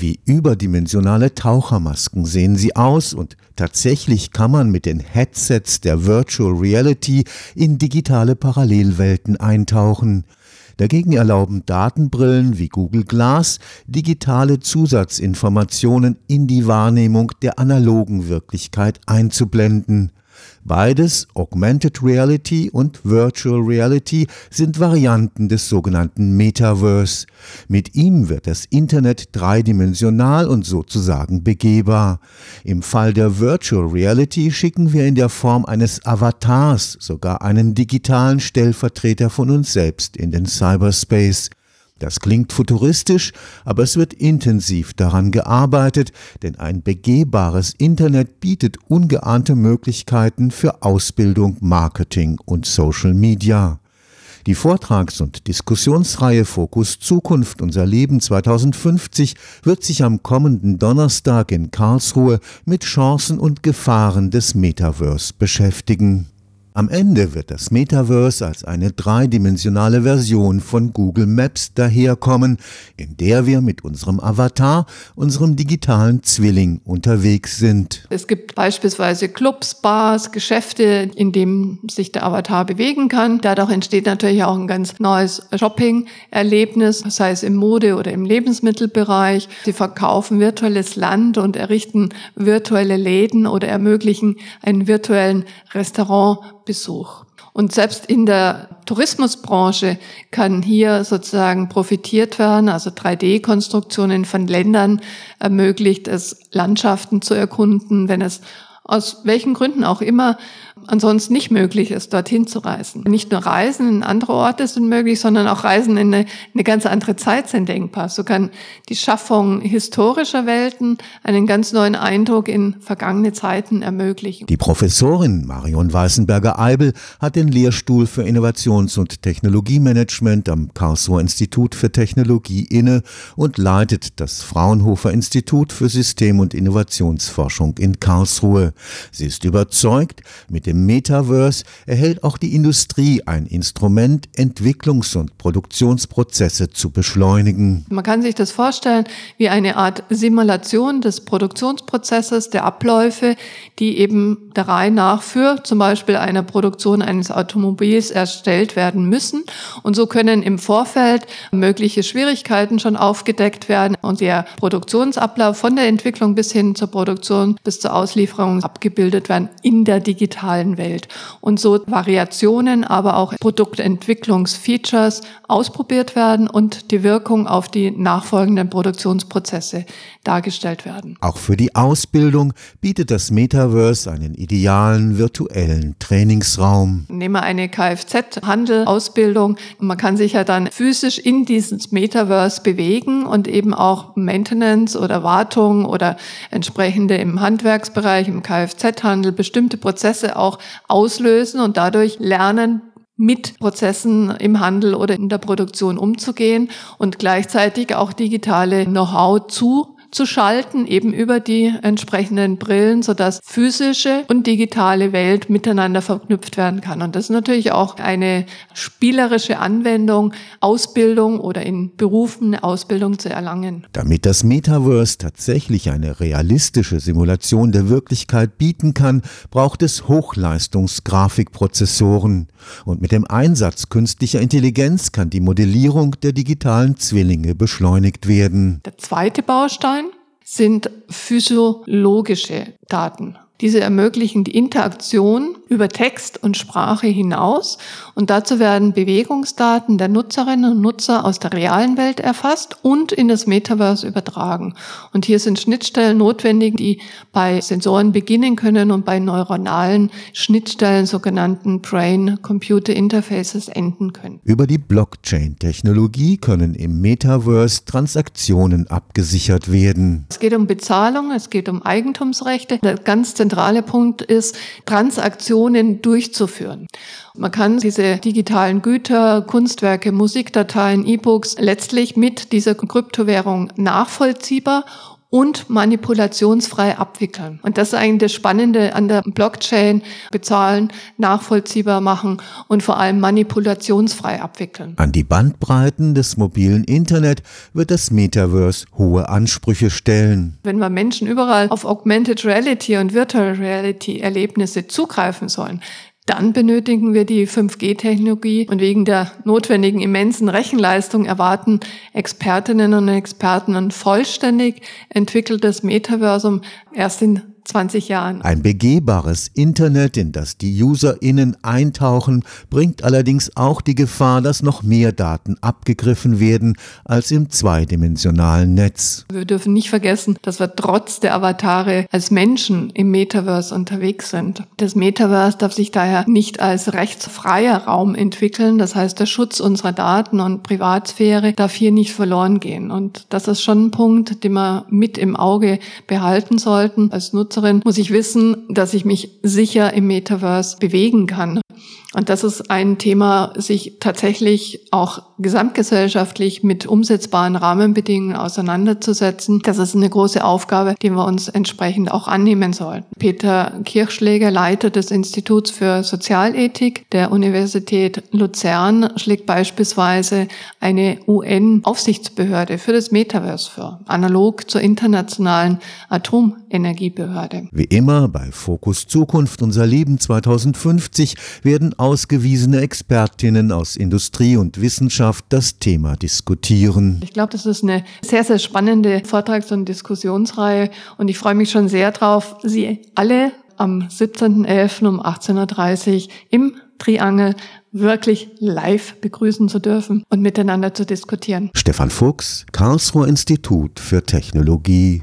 Wie überdimensionale Tauchermasken sehen sie aus und tatsächlich kann man mit den Headsets der Virtual Reality in digitale Parallelwelten eintauchen. Dagegen erlauben Datenbrillen wie Google Glass digitale Zusatzinformationen in die Wahrnehmung der analogen Wirklichkeit einzublenden. Beides, Augmented Reality und Virtual Reality, sind Varianten des sogenannten Metaverse. Mit ihm wird das Internet dreidimensional und sozusagen begehbar. Im Fall der Virtual Reality schicken wir in der Form eines Avatars sogar einen digitalen Stellvertreter von uns selbst in den Cyberspace. Das klingt futuristisch, aber es wird intensiv daran gearbeitet, denn ein begehbares Internet bietet ungeahnte Möglichkeiten für Ausbildung, Marketing und Social Media. Die Vortrags- und Diskussionsreihe Fokus Zukunft unser Leben 2050 wird sich am kommenden Donnerstag in Karlsruhe mit Chancen und Gefahren des Metaverse beschäftigen. Am Ende wird das Metaverse als eine dreidimensionale Version von Google Maps daherkommen, in der wir mit unserem Avatar, unserem digitalen Zwilling unterwegs sind. Es gibt beispielsweise Clubs, Bars, Geschäfte, in denen sich der Avatar bewegen kann. Dadurch entsteht natürlich auch ein ganz neues Shopping-Erlebnis, sei es im Mode- oder im Lebensmittelbereich. Sie verkaufen virtuelles Land und errichten virtuelle Läden oder ermöglichen einen virtuellen Restaurant Besuch. Und selbst in der Tourismusbranche kann hier sozusagen profitiert werden, also 3D-Konstruktionen von Ländern ermöglicht es, Landschaften zu erkunden, wenn es aus welchen Gründen auch immer ansonsten nicht möglich ist, dorthin zu reisen. Nicht nur Reisen in andere Orte sind möglich, sondern auch Reisen in eine, eine ganz andere Zeit sind denkbar. So kann die Schaffung historischer Welten einen ganz neuen Eindruck in vergangene Zeiten ermöglichen. Die Professorin Marion Weißenberger-Eibel hat den Lehrstuhl für Innovations- und Technologiemanagement am Karlsruher Institut für Technologie inne und leitet das Fraunhofer Institut für System- und Innovationsforschung in Karlsruhe. Sie ist überzeugt, mit dem Metaverse erhält auch die Industrie ein Instrument, Entwicklungs- und Produktionsprozesse zu beschleunigen. Man kann sich das vorstellen wie eine Art Simulation des Produktionsprozesses, der Abläufe, die eben der Reihe nach für zum Beispiel eine Produktion eines Automobils erstellt werden müssen. Und so können im Vorfeld mögliche Schwierigkeiten schon aufgedeckt werden und der Produktionsablauf von der Entwicklung bis hin zur Produktion bis zur Auslieferung abgebildet werden in der digitalen Welt. Und so Variationen, aber auch Produktentwicklungsfeatures ausprobiert werden und die Wirkung auf die nachfolgenden Produktionsprozesse dargestellt werden. Auch für die Ausbildung bietet das Metaverse einen idealen virtuellen Trainingsraum. Nehmen wir eine Kfz-Handel-Ausbildung. Man kann sich ja dann physisch in dieses Metaverse bewegen und eben auch Maintenance oder Wartung oder entsprechende im Handwerksbereich, im Kfz-Handel bestimmte Prozesse auch auslösen und dadurch lernen, mit Prozessen im Handel oder in der Produktion umzugehen und gleichzeitig auch digitale Know-how zu zu schalten, eben über die entsprechenden Brillen, sodass physische und digitale Welt miteinander verknüpft werden kann. Und das ist natürlich auch eine spielerische Anwendung, Ausbildung oder in Berufen eine Ausbildung zu erlangen. Damit das Metaverse tatsächlich eine realistische Simulation der Wirklichkeit bieten kann, braucht es Hochleistungsgrafikprozessoren. Und mit dem Einsatz künstlicher Intelligenz kann die Modellierung der digitalen Zwillinge beschleunigt werden. Der zweite Baustein sind physiologische Daten. Diese ermöglichen die Interaktion über Text und Sprache hinaus und dazu werden Bewegungsdaten der Nutzerinnen und Nutzer aus der realen Welt erfasst und in das Metaverse übertragen. Und hier sind Schnittstellen notwendig, die bei Sensoren beginnen können und bei neuronalen Schnittstellen, sogenannten Brain-Computer Interfaces, enden können. Über die Blockchain-Technologie können im Metaverse Transaktionen abgesichert werden. Es geht um Bezahlung, es geht um Eigentumsrechte. Der ganz zentrale Punkt ist, Transaktionen durchzuführen. Man kann diese digitalen Güter, Kunstwerke, Musikdateien, E-Books letztlich mit dieser Kryptowährung nachvollziehbar und manipulationsfrei abwickeln. Und das ist eigentlich das Spannende an der Blockchain. Bezahlen, nachvollziehbar machen und vor allem manipulationsfrei abwickeln. An die Bandbreiten des mobilen Internet wird das Metaverse hohe Ansprüche stellen. Wenn wir Menschen überall auf Augmented Reality und Virtual Reality Erlebnisse zugreifen sollen, dann benötigen wir die 5G-Technologie und wegen der notwendigen immensen Rechenleistung erwarten Expertinnen und Experten ein vollständig entwickeltes Metaversum erst in 20 Jahren. Ein begehbares Internet, in das die UserInnen eintauchen, bringt allerdings auch die Gefahr, dass noch mehr Daten abgegriffen werden als im zweidimensionalen Netz. Wir dürfen nicht vergessen, dass wir trotz der Avatare als Menschen im Metaverse unterwegs sind. Das Metaverse darf sich daher nicht als rechtsfreier Raum entwickeln. Das heißt, der Schutz unserer Daten und Privatsphäre darf hier nicht verloren gehen. Und das ist schon ein Punkt, den wir mit im Auge behalten sollten als Nutzer Nutzerin muss ich wissen, dass ich mich sicher im Metaverse bewegen kann. Und das ist ein Thema, sich tatsächlich auch gesamtgesellschaftlich mit umsetzbaren Rahmenbedingungen auseinanderzusetzen. Das ist eine große Aufgabe, die wir uns entsprechend auch annehmen sollen. Peter Kirchschläger, Leiter des Instituts für Sozialethik der Universität Luzern, schlägt beispielsweise eine UN-Aufsichtsbehörde für das Metaverse vor, analog zur internationalen Atomenergiebehörde. Wie immer bei Fokus Zukunft unser Leben 2050 werden ausgewiesene Expertinnen aus Industrie und Wissenschaft das Thema diskutieren. Ich glaube, das ist eine sehr, sehr spannende Vortrags- und Diskussionsreihe und ich freue mich schon sehr drauf, Sie alle am 17.11. um 18.30 Uhr im Triangel wirklich live begrüßen zu dürfen und miteinander zu diskutieren. Stefan Fuchs, Karlsruher Institut für Technologie.